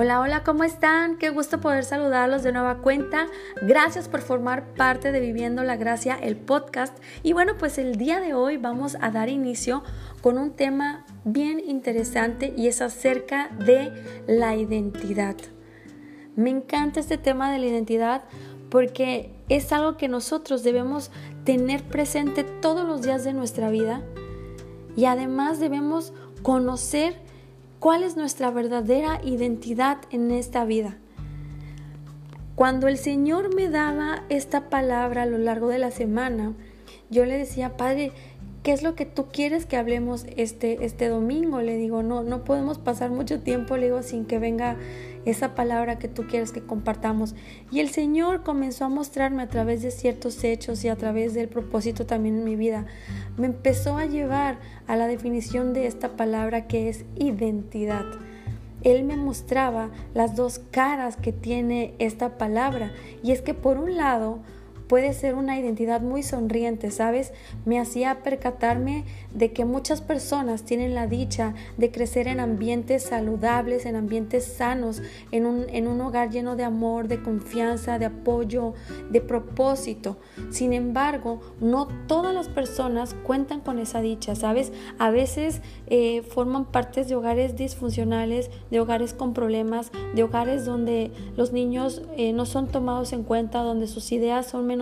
Hola, hola, ¿cómo están? Qué gusto poder saludarlos de nueva cuenta. Gracias por formar parte de Viviendo la Gracia, el podcast. Y bueno, pues el día de hoy vamos a dar inicio con un tema bien interesante y es acerca de la identidad. Me encanta este tema de la identidad porque es algo que nosotros debemos tener presente todos los días de nuestra vida y además debemos conocer cuál es nuestra verdadera identidad en esta vida. Cuando el Señor me daba esta palabra a lo largo de la semana, yo le decía, Padre, ¿qué es lo que tú quieres que hablemos este, este domingo? Le digo, no, no podemos pasar mucho tiempo, le digo, sin que venga esa palabra que tú quieres que compartamos. Y el Señor comenzó a mostrarme a través de ciertos hechos y a través del propósito también en mi vida. Me empezó a llevar a la definición de esta palabra que es identidad. Él me mostraba las dos caras que tiene esta palabra. Y es que por un lado, puede ser una identidad muy sonriente, ¿sabes? Me hacía percatarme de que muchas personas tienen la dicha de crecer en ambientes saludables, en ambientes sanos, en un, en un hogar lleno de amor, de confianza, de apoyo, de propósito. Sin embargo, no todas las personas cuentan con esa dicha, ¿sabes? A veces eh, forman partes de hogares disfuncionales, de hogares con problemas, de hogares donde los niños eh, no son tomados en cuenta, donde sus ideas son menos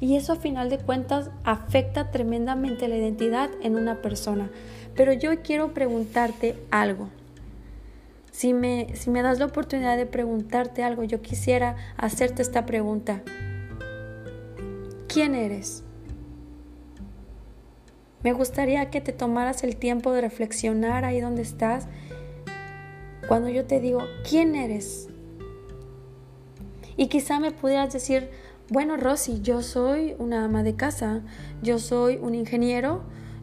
y eso a final de cuentas afecta tremendamente la identidad en una persona. Pero yo quiero preguntarte algo. Si me, si me das la oportunidad de preguntarte algo, yo quisiera hacerte esta pregunta. ¿Quién eres? Me gustaría que te tomaras el tiempo de reflexionar ahí donde estás. Cuando yo te digo, ¿quién eres? Y quizá me pudieras decir, bueno, Rosy, yo soy una ama de casa, yo soy un ingeniero,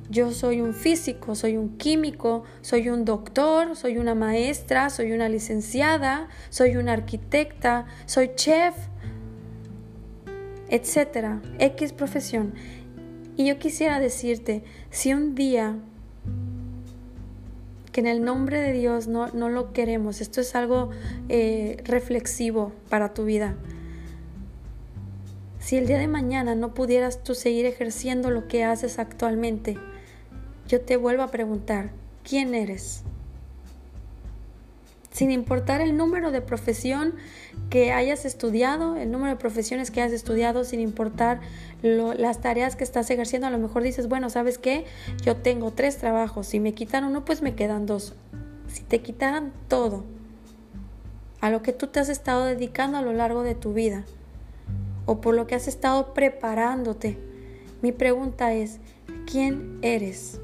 yo soy un físico, soy un químico, soy un doctor, soy una maestra, soy una licenciada, soy una arquitecta, soy chef, etcétera, X profesión. Y yo quisiera decirte, si un día que en el nombre de Dios no, no lo queremos, esto es algo eh, reflexivo para tu vida, si el día de mañana no pudieras tú seguir ejerciendo lo que haces actualmente, yo te vuelvo a preguntar, ¿quién eres? Sin importar el número de profesión que hayas estudiado, el número de profesiones que hayas estudiado, sin importar las tareas que estás ejerciendo, a lo mejor dices, bueno, ¿sabes qué? Yo tengo tres trabajos, si me quitan uno, pues me quedan dos. Si te quitaran todo a lo que tú te has estado dedicando a lo largo de tu vida, o por lo que has estado preparándote. Mi pregunta es, ¿quién eres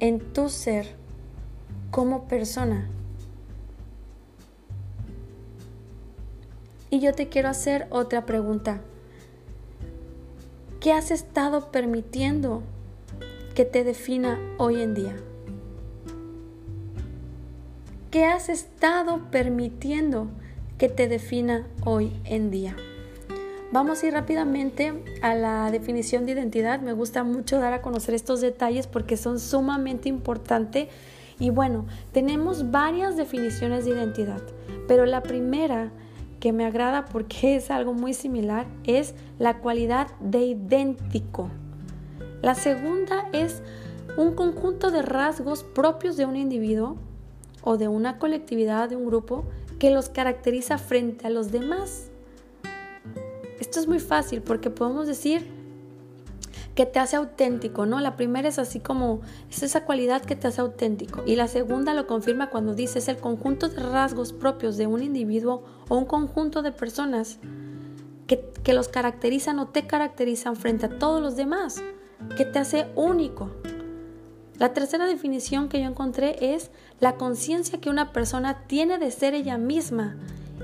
en tu ser como persona? Y yo te quiero hacer otra pregunta. ¿Qué has estado permitiendo que te defina hoy en día? ¿Qué has estado permitiendo que te defina hoy en día? Vamos a ir rápidamente a la definición de identidad. Me gusta mucho dar a conocer estos detalles porque son sumamente importantes. Y bueno, tenemos varias definiciones de identidad, pero la primera que me agrada porque es algo muy similar es la cualidad de idéntico. La segunda es un conjunto de rasgos propios de un individuo o de una colectividad, de un grupo, que los caracteriza frente a los demás. Esto es muy fácil porque podemos decir que te hace auténtico, ¿no? La primera es así como, es esa cualidad que te hace auténtico. Y la segunda lo confirma cuando dice, es el conjunto de rasgos propios de un individuo o un conjunto de personas que, que los caracterizan o te caracterizan frente a todos los demás, que te hace único. La tercera definición que yo encontré es la conciencia que una persona tiene de ser ella misma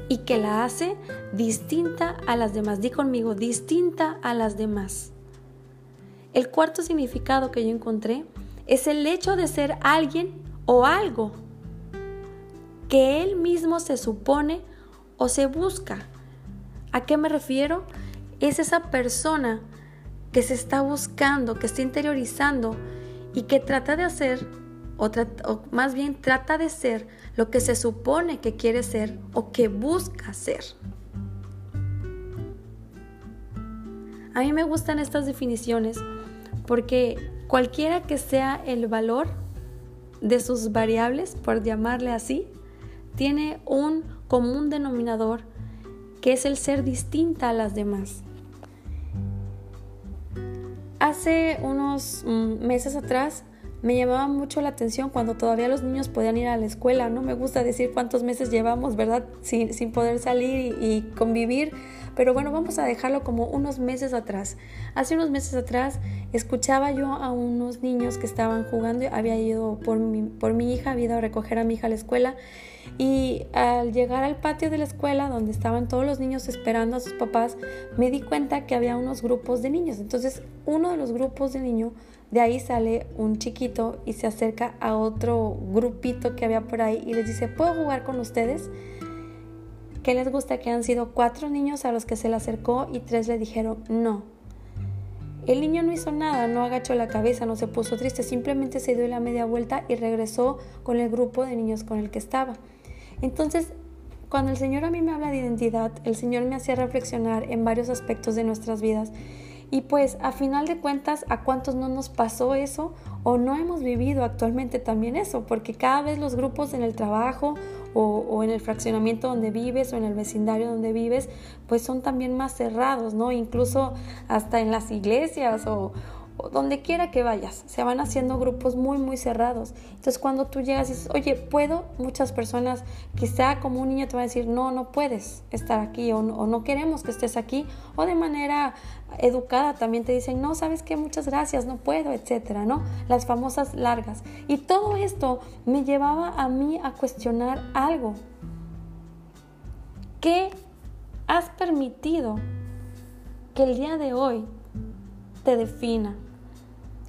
y que la hace distinta a las demás. Di conmigo, distinta a las demás. El cuarto significado que yo encontré es el hecho de ser alguien o algo que él mismo se supone o se busca. ¿A qué me refiero? Es esa persona que se está buscando, que está interiorizando y que trata de hacer o, más bien trata de ser lo que se supone que quiere ser o que busca ser. A mí me gustan estas definiciones porque cualquiera que sea el valor de sus variables, por llamarle así, tiene un común denominador que es el ser distinta a las demás. Hace unos mm, meses atrás me llamaba mucho la atención cuando todavía los niños podían ir a la escuela. No me gusta decir cuántos meses llevamos, ¿verdad? Sin, poder salir y, convivir. Pero bueno, vamos a dejarlo como unos meses atrás. Hace unos meses atrás escuchaba yo a unos niños que estaban jugando. Había ido por mi, hija, había ido a recoger a mi hija a la escuela. Y al llegar al patio de la escuela, donde estaban todos los niños esperando a sus papás, me di cuenta que había unos grupos de niños. Entonces, uno de los grupos de niños de ahí sale un chiquito y se acerca a otro grupito que había por ahí y les dice, ¿puedo jugar con ustedes? ¿Qué les gusta? Que han sido cuatro niños a los que se le acercó y tres le dijeron no. El niño no hizo nada, no agachó la cabeza, no se puso triste, simplemente se dio la media vuelta y regresó con el grupo de niños con el que estaba. Entonces, cuando el Señor a mí me habla de identidad, el Señor me hacía reflexionar en varios aspectos de nuestras vidas y pues a final de cuentas, ¿a cuántos no nos pasó eso o no hemos vivido actualmente también eso? Porque cada vez los grupos en el trabajo o, en el fraccionamiento donde vives o en el vecindario donde vives, pues son también más cerrados, ¿no? Incluso hasta en las iglesias o, donde quiera que vayas, se van haciendo grupos muy, muy cerrados. Entonces cuando tú llegas y dices, oye, ¿puedo? Muchas personas, quizá como un niño te van a decir, no, no puedes estar aquí o no, o no queremos que estés aquí. O de manera educada también te dicen, no, sabes qué, muchas gracias, no puedo, etcétera, ¿no? Las famosas largas. Y todo esto me llevaba a mí a cuestionar algo. ¿Qué has permitido que el día de hoy te defina?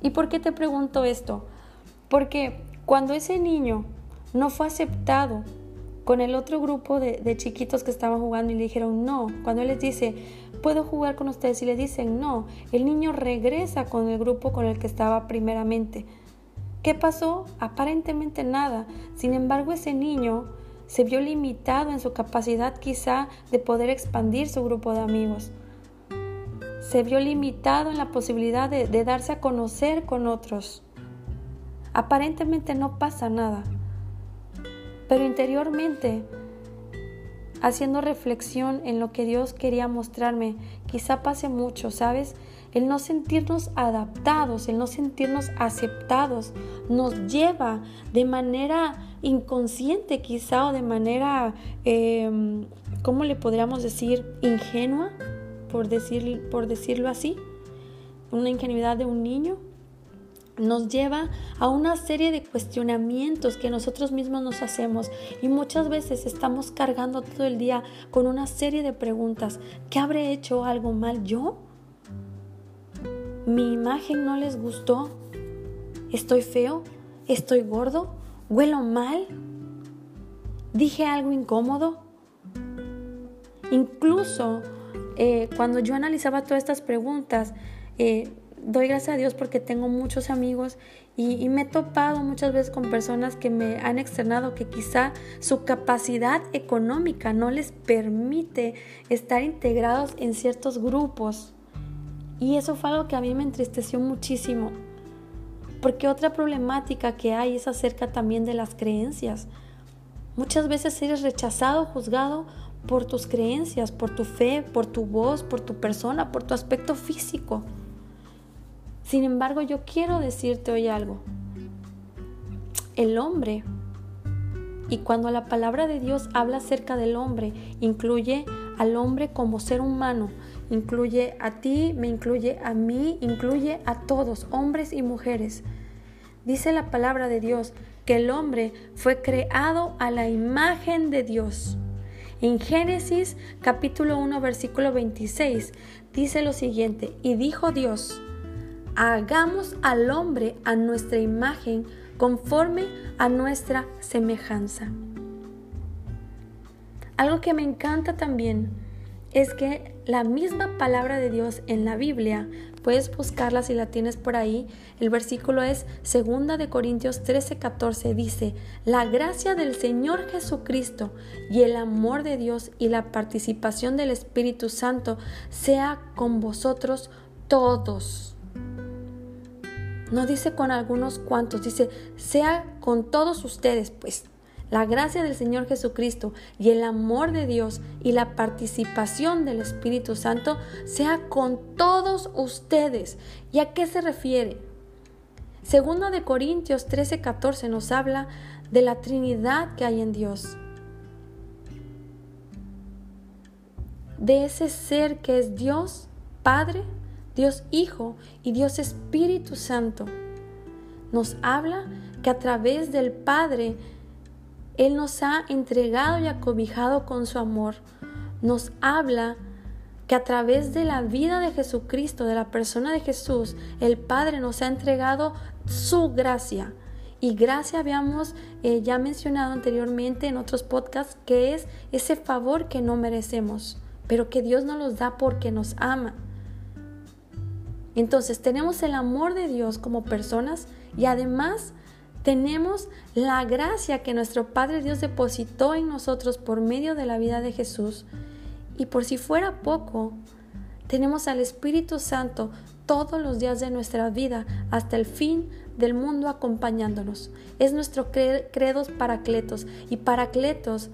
¿Y por qué te pregunto esto? Porque cuando ese niño no fue aceptado con el otro grupo de, chiquitos que estaban jugando y le dijeron no, cuando él les dice, puedo jugar con ustedes y le dicen no, el niño regresa con el grupo con el que estaba primeramente. ¿Qué pasó? Aparentemente nada. Sin embargo, ese niño se vio limitado en su capacidad quizá de poder expandir su grupo de amigos se vio limitado en la posibilidad de, darse a conocer con otros. Aparentemente no pasa nada, pero interiormente, haciendo reflexión en lo que Dios quería mostrarme, quizá pase mucho, ¿sabes? El no sentirnos adaptados, el no sentirnos aceptados, nos lleva de manera inconsciente quizá o de manera, em, ¿cómo le podríamos decir? Ingenua por, decir, por decirlo así, una ingenuidad de un niño, nos lleva a una serie de cuestionamientos que nosotros mismos nos hacemos y muchas veces estamos cargando todo el día con una serie de preguntas. ¿Qué habré hecho algo mal yo? ¿Mi imagen no les gustó? ¿Estoy feo? ¿Estoy gordo? ¿Huelo mal? ¿Dije algo incómodo? Incluso eh, cuando yo analizaba todas estas preguntas, eh, doy gracias a Dios porque tengo muchos amigos y, me he topado muchas veces con personas que me han externado que quizá su capacidad económica no les permite estar integrados en ciertos grupos. Y eso fue algo que a mí me entristeció muchísimo. Porque otra problemática que hay es acerca también de las creencias. Muchas veces eres rechazado, juzgado por tus creencias, por tu fe, por tu voz, por tu persona, por tu aspecto físico. Sin embargo, yo quiero decirte hoy algo. El hombre, y cuando la palabra de Dios habla acerca del hombre, incluye al hombre como ser humano, incluye a ti, me incluye a mí, incluye a todos, hombres y mujeres. Dice la palabra de Dios que el hombre fue creado a la imagen de Dios. En Génesis capítulo 1 versículo 26 dice lo siguiente, y dijo Dios, hagamos al hombre a nuestra imagen conforme a nuestra semejanza. Algo que me encanta también es que la misma palabra de Dios en la Biblia puedes buscarla si la tienes por ahí. El versículo es 2 de Corintios 13, 14. Dice, la gracia del Señor Jesucristo y el amor de Dios y la participación del Espíritu Santo sea con vosotros todos. No dice con algunos cuantos, dice, sea con todos ustedes, pues la gracia del Señor Jesucristo y el amor de Dios y la participación del Espíritu Santo sea con todos ustedes. ¿Y a qué se refiere? Segundo de Corintios 13:14 nos habla de la Trinidad que hay en Dios. De ese ser que es Dios Padre, Dios Hijo y Dios Espíritu Santo. Nos habla que a través del Padre él nos ha entregado y acobijado con su amor. Nos habla que a través de la vida de Jesucristo, de la persona de Jesús, el Padre nos ha entregado su gracia. Y gracia habíamos eh, ya mencionado anteriormente en otros podcasts que es ese favor que no merecemos, pero que Dios nos los da porque nos ama. Entonces tenemos el amor de Dios como personas y además tenemos la gracia que nuestro Padre Dios depositó en nosotros por medio de la vida de Jesús. Y por si fuera poco, tenemos al Espíritu Santo todos los días de nuestra vida hasta el fin del mundo acompañándonos. Es nuestro credos paracletos y paracletos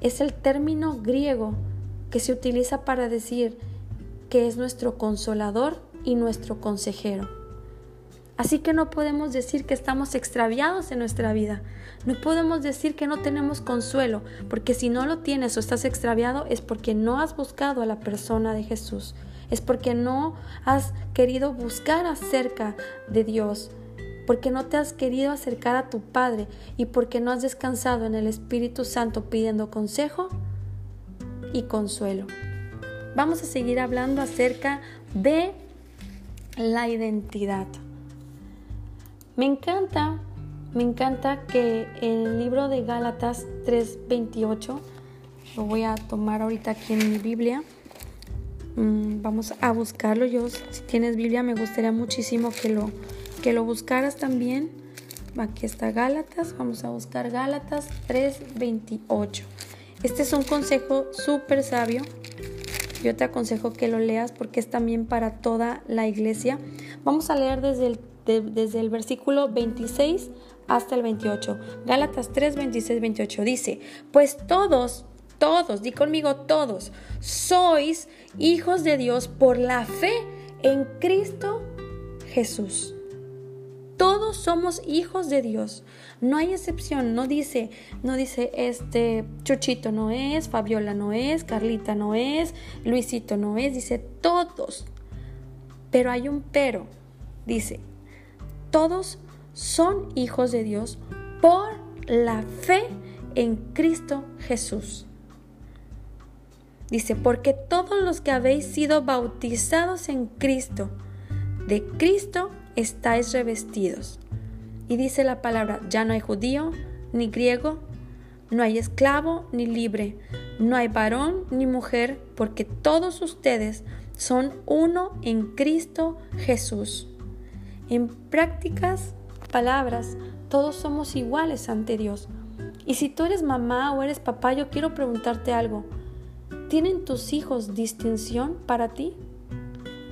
es el término griego que se utiliza para decir que es nuestro consolador y nuestro consejero. Así que no podemos decir que estamos extraviados en nuestra vida. No podemos decir que no tenemos consuelo, porque si no lo tienes o estás extraviado es porque no has buscado a la persona de Jesús. Es porque no has querido buscar acerca de Dios, porque no te has querido acercar a tu Padre y porque no has descansado en el Espíritu Santo pidiendo consejo y consuelo. Vamos a seguir hablando acerca de la identidad. Me encanta, me encanta que el libro de Gálatas 3:28, lo voy a tomar ahorita aquí en mi Biblia. Mm, vamos a buscarlo. Yo, si tienes Biblia, me gustaría muchísimo que lo, que lo buscaras también. Aquí está Gálatas. Vamos a buscar Gálatas 3:28. Este es un consejo súper sabio. Yo te aconsejo que lo leas porque es también para toda la iglesia. Vamos a leer desde el desde el versículo 26 hasta el 28. Gálatas 3, 26, 28 dice, pues todos, todos, di conmigo todos, sois hijos de Dios por la fe en Cristo Jesús. Todos somos hijos de Dios. No hay excepción. No dice, no dice este Chuchito no es, Fabiola no es, Carlita no es, Luisito no es. Dice todos. Pero hay un pero. Dice, todos son hijos de Dios por la fe en Cristo Jesús. Dice, porque todos los que habéis sido bautizados en Cristo, de Cristo estáis revestidos. Y dice la palabra, ya no hay judío ni griego, no hay esclavo ni libre, no hay varón ni mujer, porque todos ustedes son uno en Cristo Jesús. En prácticas palabras, todos somos iguales ante Dios. Y si tú eres mamá o eres papá, yo quiero preguntarte algo. ¿Tienen tus hijos distinción para ti?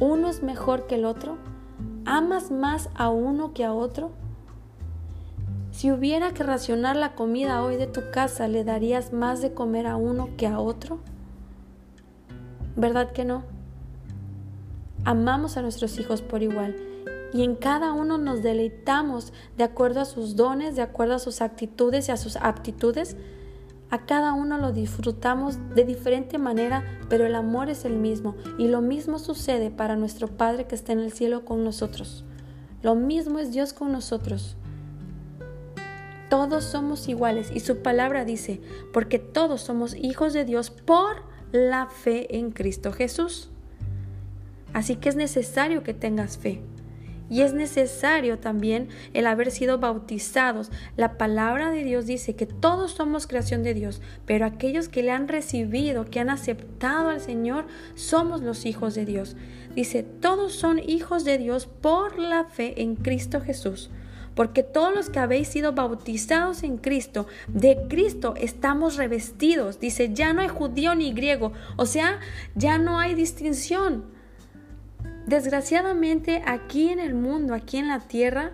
¿Uno es mejor que el otro? ¿Amas más a uno que a otro? Si hubiera que racionar la comida hoy de tu casa, ¿le darías más de comer a uno que a otro? ¿Verdad que no? Amamos a nuestros hijos por igual y en cada uno nos deleitamos de acuerdo a sus dones, de acuerdo a sus actitudes y a sus aptitudes. A cada uno lo disfrutamos de diferente manera, pero el amor es el mismo. Y lo mismo sucede para nuestro Padre que está en el cielo con nosotros. Lo mismo es Dios con nosotros. Todos somos iguales y su palabra dice, porque todos somos hijos de Dios por la fe en Cristo Jesús. Así que es necesario que tengas fe. Y es necesario también el haber sido bautizados. La palabra de Dios dice que todos somos creación de Dios, pero aquellos que le han recibido, que han aceptado al Señor, somos los hijos de Dios. Dice, todos son hijos de Dios por la fe en Cristo Jesús. Porque todos los que habéis sido bautizados en Cristo, de Cristo estamos revestidos. Dice, ya no hay judío ni griego, o sea, ya no hay distinción. Desgraciadamente aquí en el mundo, aquí en la tierra,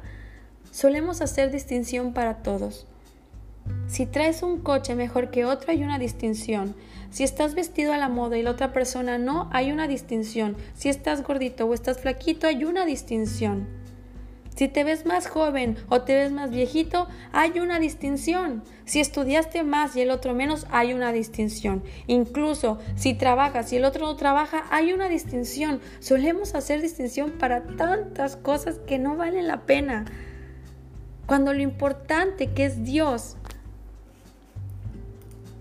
solemos hacer distinción para todos. Si traes un coche mejor que otro, hay una distinción. Si estás vestido a la moda y la otra persona no, hay una distinción. Si estás gordito o estás flaquito, hay una distinción. Si te ves más joven o te ves más viejito, hay una distinción. Si estudiaste más y el otro menos, hay una distinción. Incluso si trabajas y el otro no trabaja, hay una distinción. Solemos hacer distinción para tantas cosas que no valen la pena. Cuando lo importante que es Dios,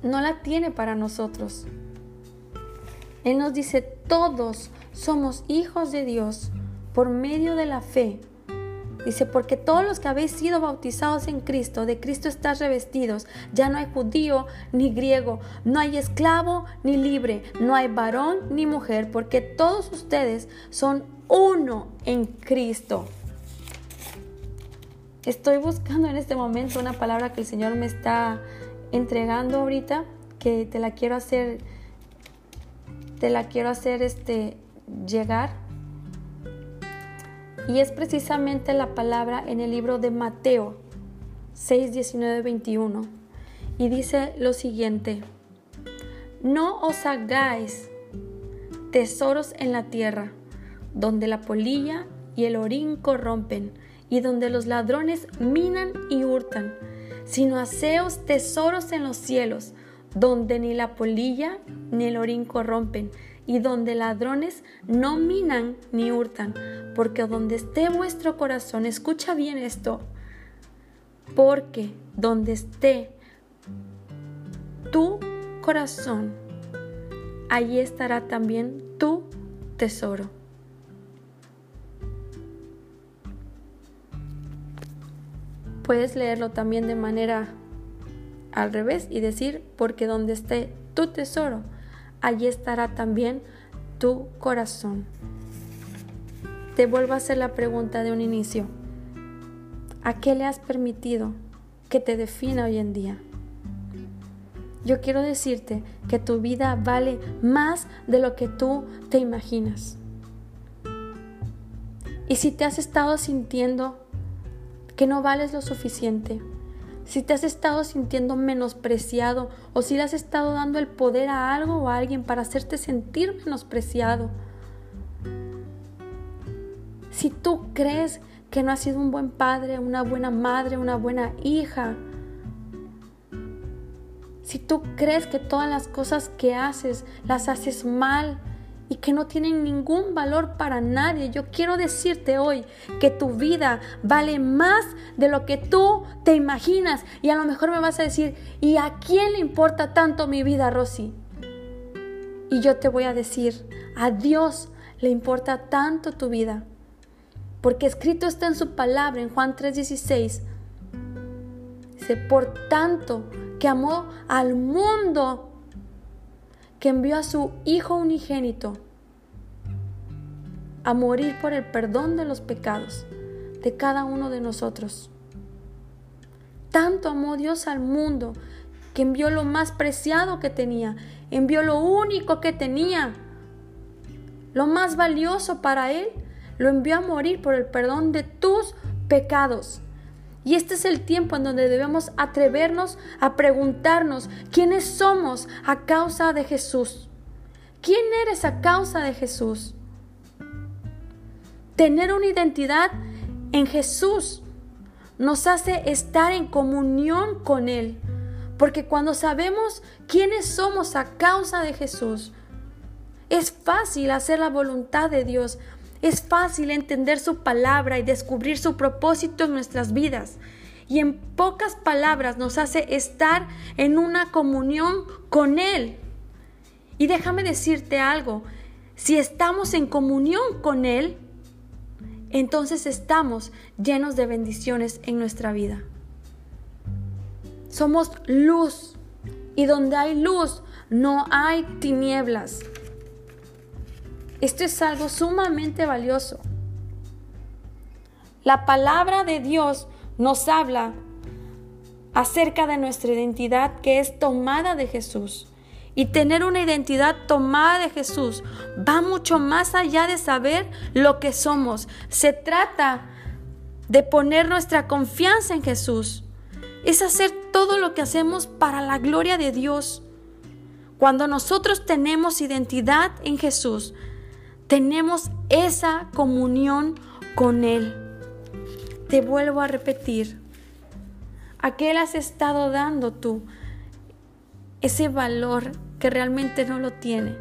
no la tiene para nosotros. Él nos dice, todos somos hijos de Dios por medio de la fe. Dice, porque todos los que habéis sido bautizados en Cristo, de Cristo estás revestidos. Ya no hay judío ni griego, no hay esclavo ni libre, no hay varón ni mujer, porque todos ustedes son uno en Cristo. Estoy buscando en este momento una palabra que el Señor me está entregando ahorita, que te la quiero hacer, te la quiero hacer este, llegar y es precisamente la palabra en el libro de Mateo 6, 19, 21. Y dice lo siguiente, no os hagáis tesoros en la tierra, donde la polilla y el orín corrompen, y donde los ladrones minan y hurtan, sino haceos tesoros en los cielos, donde ni la polilla ni el orín corrompen, y donde ladrones no minan ni hurtan, porque donde esté vuestro corazón, escucha bien esto, porque donde esté tu corazón, allí estará también tu tesoro. Puedes leerlo también de manera al revés y decir, porque donde esté tu tesoro, allí estará también tu corazón. Te vuelvo a hacer la pregunta de un inicio. ¿A qué le has permitido que te defina hoy en día? Yo quiero decirte que tu vida vale más de lo que tú te imaginas. Y si te has estado sintiendo que no vales lo suficiente, si te has estado sintiendo menospreciado o si le has estado dando el poder a algo o a alguien para hacerte sentir menospreciado. Si tú crees que no has sido un buen padre, una buena madre, una buena hija, si tú crees que todas las cosas que haces las haces mal, y que no tienen ningún valor para nadie. Yo quiero decirte hoy que tu vida vale más de lo que tú te imaginas. Y a lo mejor me vas a decir, ¿y a quién le importa tanto mi vida, Rosy? Y yo te voy a decir, a Dios le importa tanto tu vida. Porque escrito está en su palabra en Juan 3:16. Dice, por tanto que amó al mundo que envió a su Hijo unigénito a morir por el perdón de los pecados de cada uno de nosotros. Tanto amó Dios al mundo que envió lo más preciado que tenía, envió lo único que tenía, lo más valioso para Él, lo envió a morir por el perdón de tus pecados. Y este es el tiempo en donde debemos atrevernos a preguntarnos quiénes somos a causa de Jesús. ¿Quién eres a causa de Jesús? Tener una identidad en Jesús nos hace estar en comunión con Él. Porque cuando sabemos quiénes somos a causa de Jesús, es fácil hacer la voluntad de Dios, es fácil entender su palabra y descubrir su propósito en nuestras vidas. Y en pocas palabras nos hace estar en una comunión con Él. Y déjame decirte algo, si estamos en comunión con Él, entonces estamos llenos de bendiciones en nuestra vida. Somos luz y donde hay luz no hay tinieblas. Esto es algo sumamente valioso. La palabra de Dios nos habla acerca de nuestra identidad que es tomada de Jesús. Y tener una identidad tomada de Jesús va mucho más allá de saber lo que somos. Se trata de poner nuestra confianza en Jesús. Es hacer todo lo que hacemos para la gloria de Dios. Cuando nosotros tenemos identidad en Jesús, tenemos esa comunión con Él. Te vuelvo a repetir, ¿a qué le has estado dando tú ese valor que realmente no lo tiene.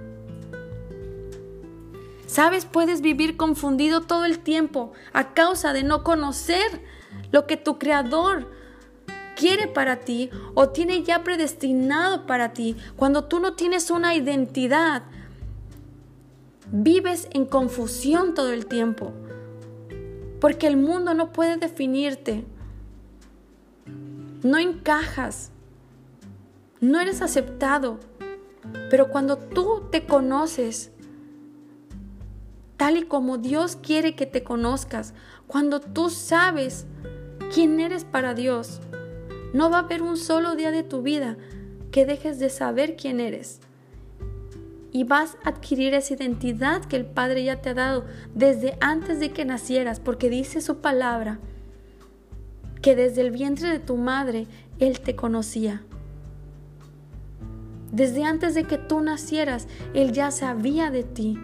Sabes, puedes vivir confundido todo el tiempo a causa de no conocer lo que tu creador quiere para ti o tiene ya predestinado para ti. Cuando tú no tienes una identidad, vives en confusión todo el tiempo. Porque el mundo no puede definirte. No encajas. No eres aceptado. Pero cuando tú te conoces tal y como Dios quiere que te conozcas, cuando tú sabes quién eres para Dios, no va a haber un solo día de tu vida que dejes de saber quién eres. Y vas a adquirir esa identidad que el Padre ya te ha dado desde antes de que nacieras, porque dice su palabra que desde el vientre de tu madre Él te conocía. Desde antes de que tú nacieras, Él ya sabía de ti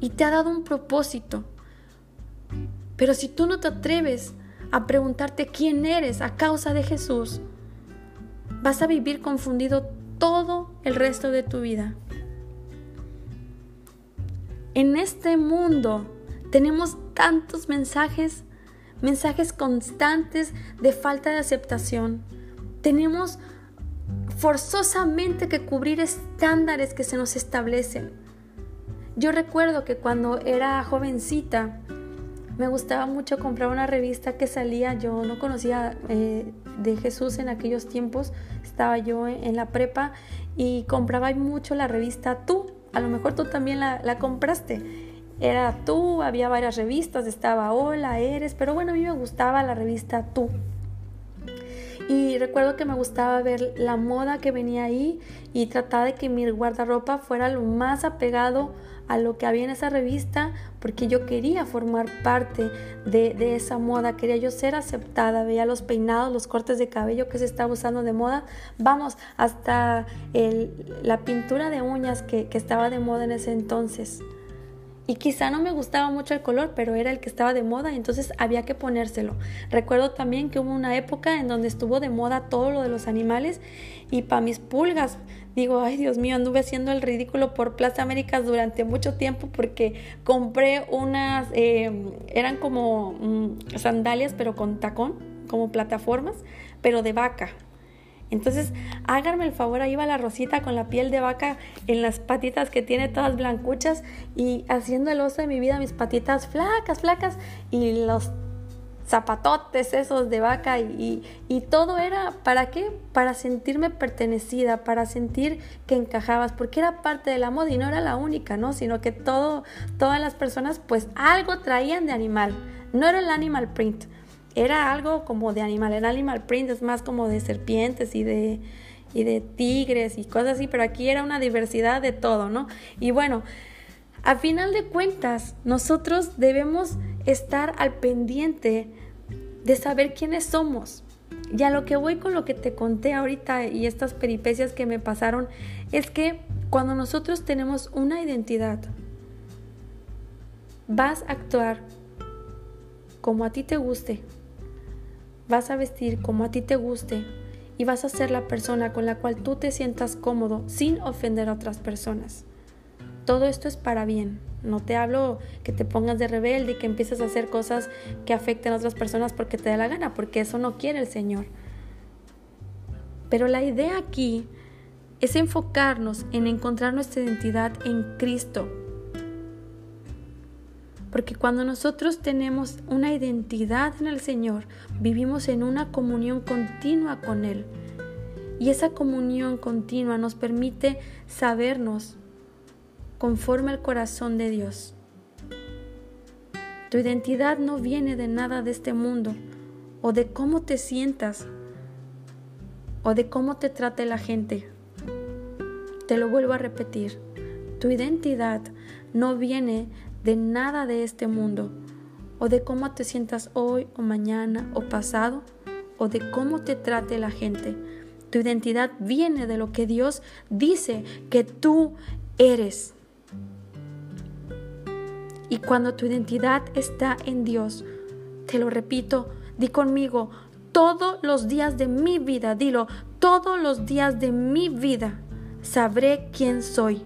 y te ha dado un propósito. Pero si tú no te atreves a preguntarte quién eres a causa de Jesús, vas a vivir confundido todo el resto de tu vida. En este mundo tenemos tantos mensajes, mensajes constantes de falta de aceptación. Tenemos forzosamente que cubrir estándares que se nos establecen. Yo recuerdo que cuando era jovencita me gustaba mucho comprar una revista que salía, yo no conocía eh, de Jesús en aquellos tiempos, estaba yo en la prepa y compraba mucho la revista Tú, a lo mejor tú también la, compraste. Era Tú, había varias revistas, estaba Hola, Eres, pero bueno, a mí me gustaba la revista Tú. Y recuerdo que me gustaba ver la moda que venía ahí y trataba de que mi guardarropa fuera lo más apegado a lo que había en esa revista porque yo quería formar parte de, esa moda, quería yo ser aceptada, veía los peinados, los cortes de cabello que se estaba usando de moda, vamos, hasta la pintura de uñas que, que estaba de moda en ese entonces. Y quizá no me gustaba mucho el color, pero era el que estaba de moda, entonces había que ponérselo. Recuerdo también que hubo una época en donde estuvo de moda todo lo de los animales y para mis pulgas, digo, ay Dios mío, anduve haciendo el ridículo por Plaza Américas durante mucho tiempo porque compré unas, em, eran como mm, sandalias pero con tacón, como plataformas, pero de vaca. Entonces, háganme el favor, ahí va la rosita con la piel de vaca en las patitas que tiene todas blancuchas y haciendo el oso de mi vida, mis patitas flacas, flacas y los zapatotes esos de vaca y, y, todo era, ¿para qué? Para sentirme pertenecida, para sentir que encajabas, porque era parte de la moda y no era la única, ¿no? Sino que todo, todas las personas pues algo traían de animal, no era el animal print, era algo como de animal. El animal print es más como de serpientes y de, y de tigres y cosas así, pero aquí era una diversidad de todo, ¿no? Y bueno, a final de cuentas, nosotros debemos estar al pendiente de saber quiénes somos. Y a lo que voy con lo que te conté ahorita y estas peripecias que me pasaron, es que cuando nosotros tenemos una identidad, vas a actuar como a ti te guste, vas a vestir como a ti te guste y vas a ser la persona con la cual tú te sientas cómodo sin ofender a otras personas. Todo esto es para bien. No te hablo que te pongas de rebelde y que empieces a hacer cosas que afecten a otras personas porque te da la gana, porque eso no quiere el Señor. Pero la idea aquí es enfocarnos en encontrar nuestra identidad en Cristo. Porque cuando nosotros tenemos una identidad en el Señor, vivimos en una comunión continua con Él. Y esa comunión continua nos permite sabernos conforme al corazón de Dios. Tu identidad no viene de nada de este mundo, o de cómo te sientas, o de cómo te trate la gente. Te lo vuelvo a repetir, tu identidad no viene de nada de este mundo, o de cómo te sientas hoy o mañana o pasado, o de cómo te trate la gente. Tu identidad viene de lo que Dios dice que tú eres. Y cuando tu identidad está en Dios, te lo repito, di conmigo, todos los días de mi vida, dilo, todos los días de mi vida sabré quién soy.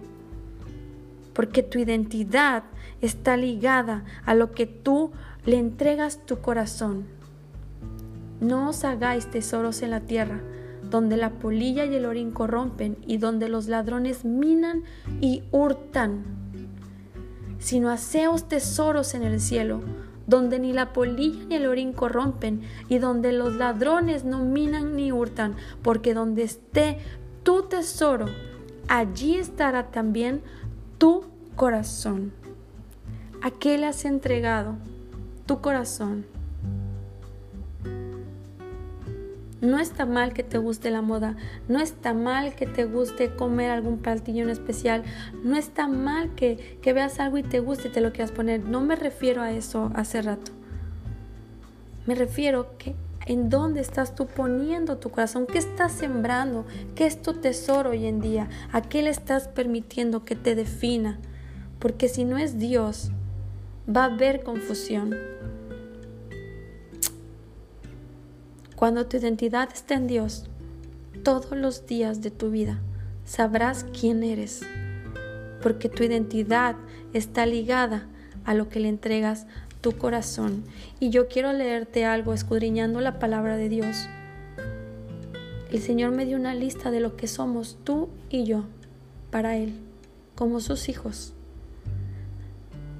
Porque tu identidad está ligada a lo que tú le entregas tu corazón. No os hagáis tesoros en la tierra, donde la polilla y el orín corrompen y donde los ladrones minan y hurtan, sino haceos tesoros en el cielo, donde ni la polilla ni el orín corrompen y donde los ladrones no minan ni hurtan, porque donde esté tu tesoro, allí estará también tu corazón. ¿A qué le has entregado tu corazón? No está mal que te guste la moda, no está mal que te guste comer algún platillo en especial, no está mal que, que veas algo y te guste y te lo quieras poner. No me refiero a eso hace rato. Me refiero que en dónde estás tú poniendo tu corazón, qué estás sembrando, qué es tu tesoro hoy en día, a qué le estás permitiendo que te defina. Porque si no es Dios, va a haber confusión. Cuando tu identidad está en Dios, todos los días de tu vida sabrás quién eres, porque tu identidad está ligada a lo que le entregas tu corazón. Y yo quiero leerte algo escudriñando la palabra de Dios. El Señor me dio una lista de lo que somos tú y yo para Él, como sus hijos.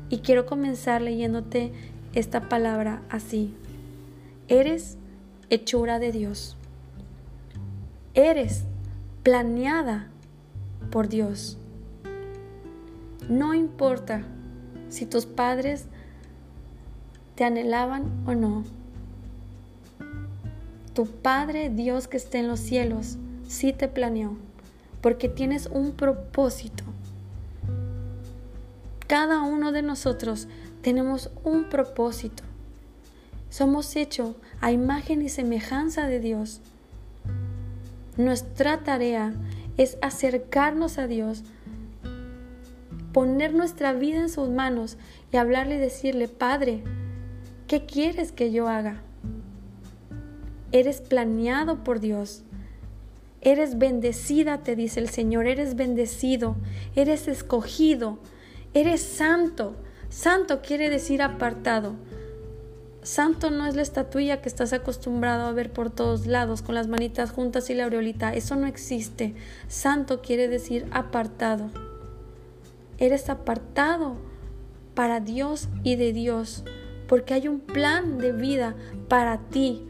Y quiero comenzar leyéndote esta palabra así. Eres hechura de Dios. Eres planeada por Dios. No importa si tus padres te anhelaban o no. Tu Padre Dios que esté en los cielos sí te planeó, porque tienes un propósito cada uno de nosotros tenemos un propósito. Somos hechos a imagen y semejanza de Dios. Nuestra tarea es acercarnos a Dios, poner nuestra vida en sus manos y hablarle y decirle, Padre, ¿qué quieres que yo haga? Eres planeado por Dios. Eres bendecida, te dice el Señor, eres bendecido, eres escogido, Eres santo. Santo quiere decir apartado. Santo no es la estatuilla que estás acostumbrado a ver por todos lados con las manitas juntas y la aureolita. Eso no existe. Santo quiere decir apartado. Eres apartado para Dios y de Dios, porque hay un plan de vida para ti.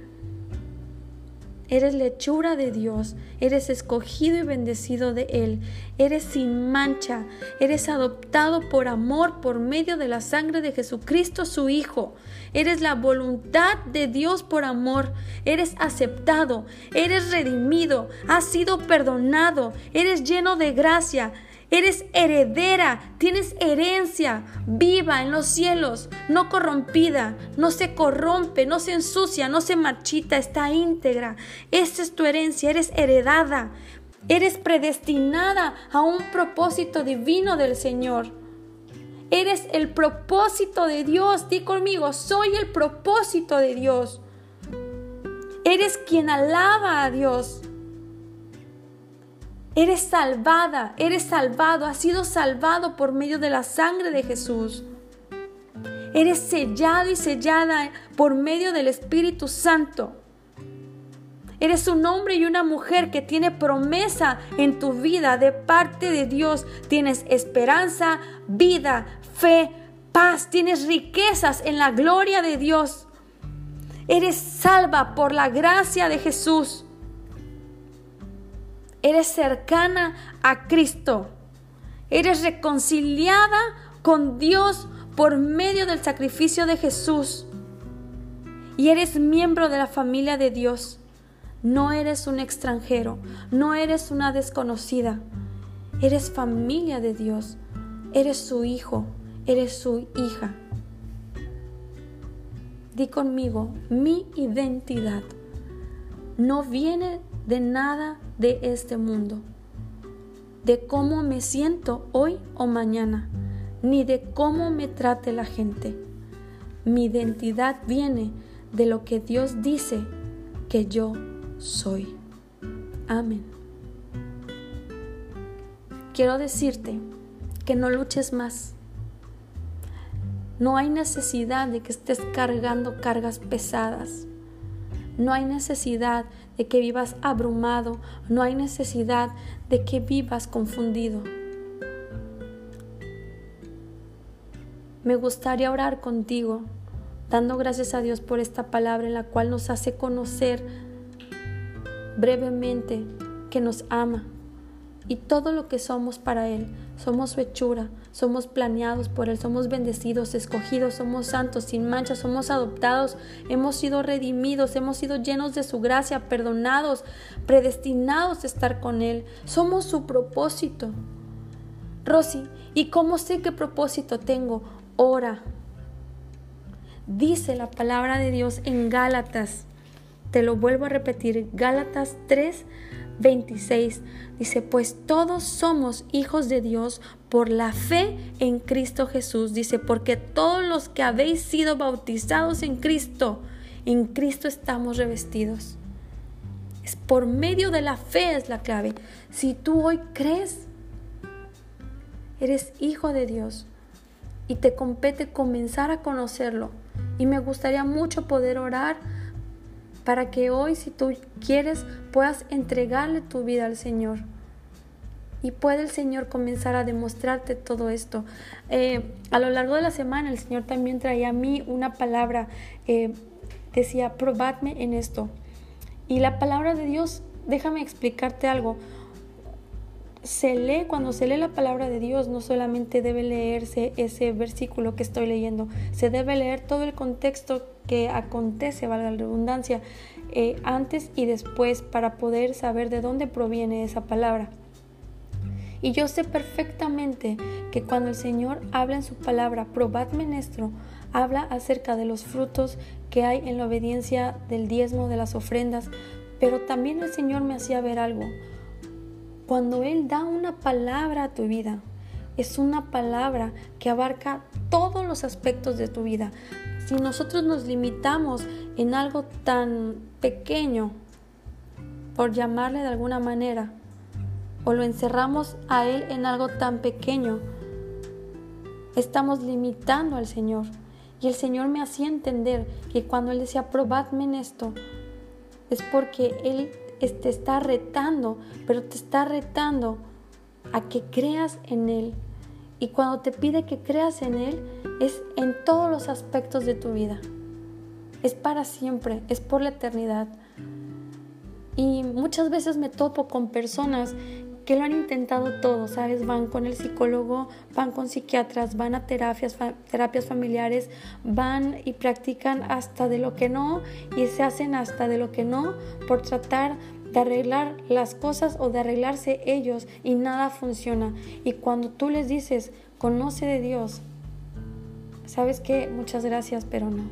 Eres lechura de Dios, eres escogido y bendecido de Él, eres sin mancha, eres adoptado por amor por medio de la sangre de Jesucristo su Hijo. Eres la voluntad de Dios por amor, eres aceptado, eres redimido, has sido perdonado, eres lleno de gracia, Eres heredera, tienes herencia viva en los cielos, no corrompida, no se corrompe, no se ensucia, no se marchita, está íntegra. Esa es tu herencia, eres heredada, eres predestinada a un propósito divino del Señor. Eres el propósito de Dios. Di conmigo, soy el propósito de Dios. Eres quien alaba a Dios. Eres salvada, eres salvado, has sido salvado por medio de la sangre de Jesús. Eres sellado y sellada por medio del Espíritu Santo. Eres un hombre y una mujer que tiene promesa en tu vida de parte de Dios. Tienes esperanza, vida, fe, paz, tienes riquezas en la gloria de Dios. Eres salva por la gracia de Jesús. Eres cercana a Cristo. Eres reconciliada con Dios por medio del sacrificio de Jesús. Y eres miembro de la familia de Dios. No eres un extranjero, no eres una desconocida. Eres familia de Dios. Eres su hijo, eres su hija. Di conmigo, mi identidad no viene de nada de este mundo, de cómo me siento hoy o mañana, ni de cómo me trate la gente. Mi identidad viene de lo que Dios dice que yo soy. Amén. Quiero decirte que no luches más. No hay necesidad de que estés cargando cargas pesadas. No hay necesidad de que vivas abrumado. No hay necesidad de que vivas confundido. Me gustaría orar contigo, dando gracias a Dios por esta palabra en la cual nos hace conocer brevemente que nos ama y todo lo que somos para Él. Somos su hechura, somos planeados por Él, somos bendecidos, escogidos, somos santos, sin mancha, somos adoptados, hemos sido redimidos, hemos sido llenos de su gracia, perdonados, predestinados a estar con Él. Somos su propósito. Rosy, ¿y cómo sé qué propósito tengo? Ora. Dice la palabra de Dios en Gálatas. Te lo vuelvo a repetir, Gálatas 3, 26 dice, pues todos somos hijos de Dios por la fe en Cristo Jesús. Dice, porque todos los que habéis sido bautizados en Cristo, en Cristo estamos revestidos. Es por medio de la fe es la clave. Si tú hoy crees, eres hijo de Dios y te compete comenzar a conocerlo. Y me gustaría mucho poder orar para que hoy, si tú quieres, puedas entregarle tu vida al Señor. Y puede el Señor comenzar a demostrarte todo esto. Eh, a lo largo de la semana el Señor también traía a mí una palabra, eh, decía, probadme en esto. Y la palabra de Dios, déjame explicarte algo se lee, cuando se lee la palabra de Dios, no solamente debe leerse ese versículo que estoy leyendo, se debe leer todo el contexto que acontece, valga la redundancia, eh, antes y después para poder saber de dónde proviene esa palabra. Y yo sé perfectamente que cuando el Señor habla en su palabra, probadme en habla acerca de los frutos que hay en la obediencia del diezmo de las ofrendas, pero también el Señor me hacía ver algo. Cuando Él da una palabra a tu vida, es una palabra que abarca todos los aspectos de tu vida. Si nosotros nos limitamos en algo tan pequeño, por llamarle de alguna manera, o lo encerramos a Él en algo tan pequeño, estamos limitando al Señor. Y el Señor me hacía entender que cuando Él decía, probadme en esto, es porque Él te está retando, pero te está retando a que creas en Él. Y cuando te pide que creas en Él, es en todos los aspectos de tu vida. Es para siempre, es por la eternidad. Y muchas veces me topo con personas que lo han intentado todo, ¿sabes? Van con el psicólogo, van con psiquiatras, van a terapias, terapias familiares, van y practican hasta de lo que no y se hacen hasta de lo que no por tratar de arreglar las cosas o de arreglarse ellos y nada funciona. Y cuando tú les dices, conoce de Dios, ¿sabes qué? Muchas gracias, pero no.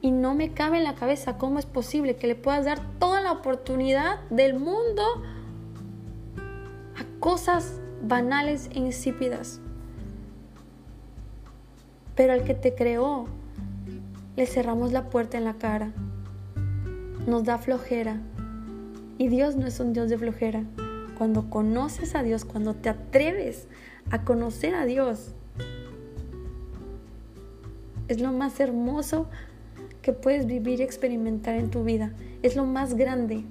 Y no me cabe en la cabeza cómo es posible que le puedas dar toda la oportunidad del mundo cosas banales e insípidas. Pero al que te creó, le cerramos la puerta en la cara. Nos da flojera. Y Dios no es un Dios de flojera. Cuando conoces a Dios, cuando te atreves a conocer a Dios, es lo más hermoso que puedes vivir y experimentar en tu vida. Es lo más grande.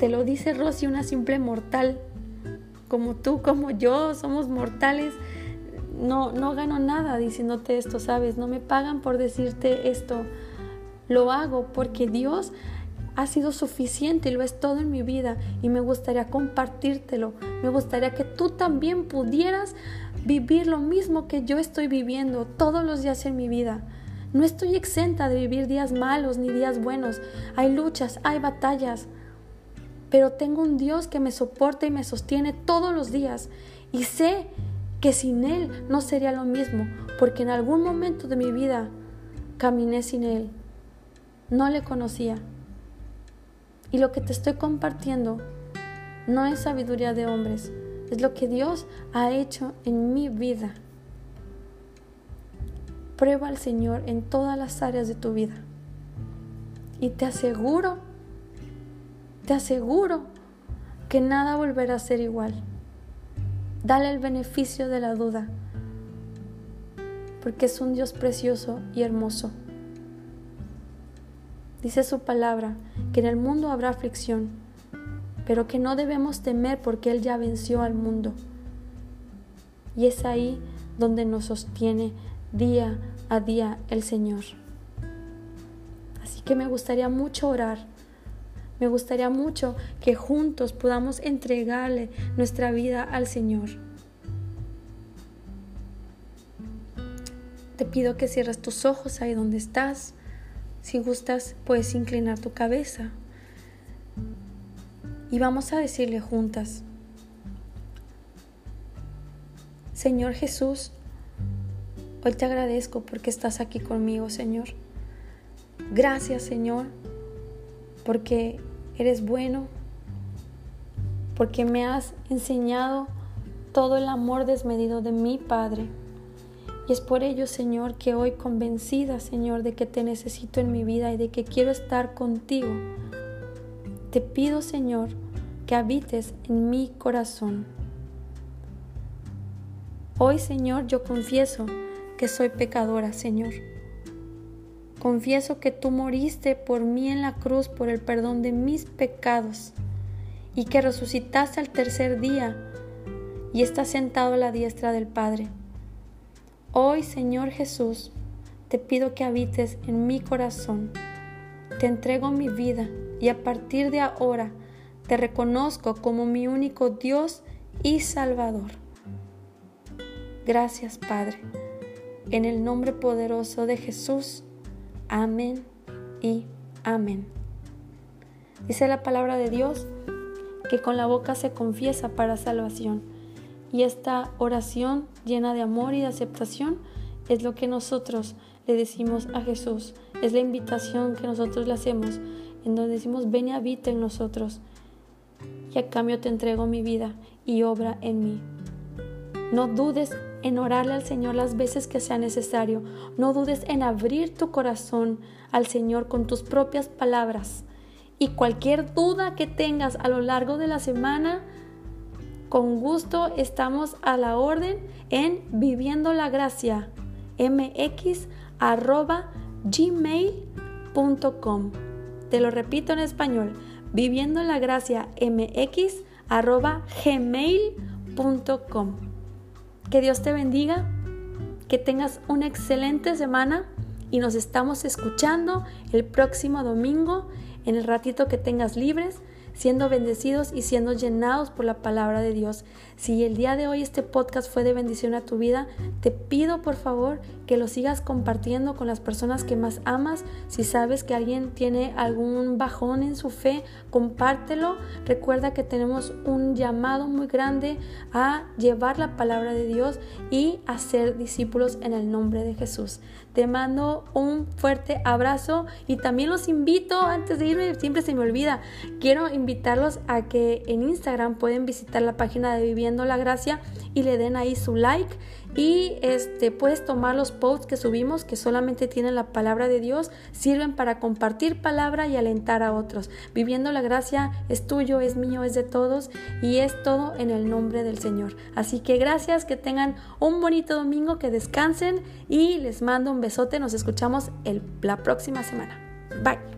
Te lo dice Rosy, una simple mortal. Como tú, como yo, somos mortales. no, no gano nada diciéndote esto, ¿sabes? No me pagan por decirte esto. Lo hago porque Dios ha sido suficiente y lo es todo en mi vida y me gustaría compartírtelo. Me gustaría que tú también pudieras vivir lo mismo que yo estoy viviendo todos los días en mi vida. No estoy exenta de vivir días malos ni días buenos. Hay luchas, hay batallas. Pero tengo un Dios que me soporta y me sostiene todos los días. Y sé que sin Él no sería lo mismo, porque en algún momento de mi vida caminé sin Él. No le conocía. Y lo que te estoy compartiendo no es sabiduría de hombres, es lo que Dios ha hecho en mi vida. Prueba al Señor en todas las áreas de tu vida. Y te aseguro, te aseguro que nada volverá a ser igual. Dale el beneficio de la duda, porque es un Dios precioso y hermoso. Dice su palabra que en el mundo habrá aflicción, pero que no debemos temer porque Él ya venció al mundo. Y es ahí donde nos sostiene día a día el Señor. Así que me gustaría mucho orar. Me gustaría mucho que juntos podamos entregarle nuestra vida al Señor. Te pido que cierres tus ojos ahí donde estás. Si gustas, puedes inclinar tu cabeza. Y vamos a decirle juntas, Señor Jesús, hoy te agradezco porque estás aquí conmigo, Señor. Gracias, Señor, porque eres bueno, porque me has enseñado todo el amor desmedido de mi Padre. Y es por ello, Señor, que hoy convencida, Señor, de que te necesito en mi vida y de que quiero estar contigo, te pido, Señor, que habites en mi corazón. Hoy, Señor, yo confieso que soy pecadora, Señor. Confieso que tú moriste por mí en la cruz por el perdón de mis pecados y que resucitaste al tercer día y estás sentado a la diestra del Padre. Hoy, Señor Jesús, te pido que habites en mi corazón. Te entrego mi vida y a partir de ahora te reconozco como mi único Dios y Salvador. Gracias, Padre. En el nombre poderoso de Jesús. Amén y amén. Dice la palabra de Dios que con la boca se confiesa para salvación y esta oración llena de amor y de aceptación es lo que nosotros le decimos a Jesús. Es la invitación que nosotros le hacemos, en donde decimos, ven y habita en nosotros. Y a cambio te entrego mi vida y obra en mí. No dudes en orarle al Señor las veces que sea necesario. No dudes en abrir tu corazón al Señor con tus propias palabras. Y cualquier duda que tengas a lo largo de la semana, con gusto estamos a la orden en viviendo la gracia mx gmail.com. Te lo repito en español, viviendo la gracia mx gmail.com. Que Dios te bendiga, que tengas una excelente semana y nos estamos escuchando el próximo domingo en el ratito que tengas libres siendo bendecidos y siendo llenados por la palabra de Dios. Si el día de hoy este podcast fue de bendición a tu vida, te pido por favor que lo sigas compartiendo con las personas que más amas. Si sabes que alguien tiene algún bajón en su fe, compártelo. Recuerda que tenemos un llamado muy grande a llevar la palabra de Dios y a ser discípulos en el nombre de Jesús. Te mando un fuerte abrazo y también los invito, antes de irme, siempre se me olvida, quiero invitarlos a que en Instagram pueden visitar la página de La Gracia y le den ahí su like y este puedes tomar los posts que subimos que solamente tienen la palabra de Dios, sirven para compartir palabra y alentar a otros. Viviendo la gracia es tuyo, es mío, es de todos y es todo en el nombre del Señor. Así que gracias, que tengan un bonito domingo, que descansen y les mando un besote, nos escuchamos el, la próxima semana. Bye.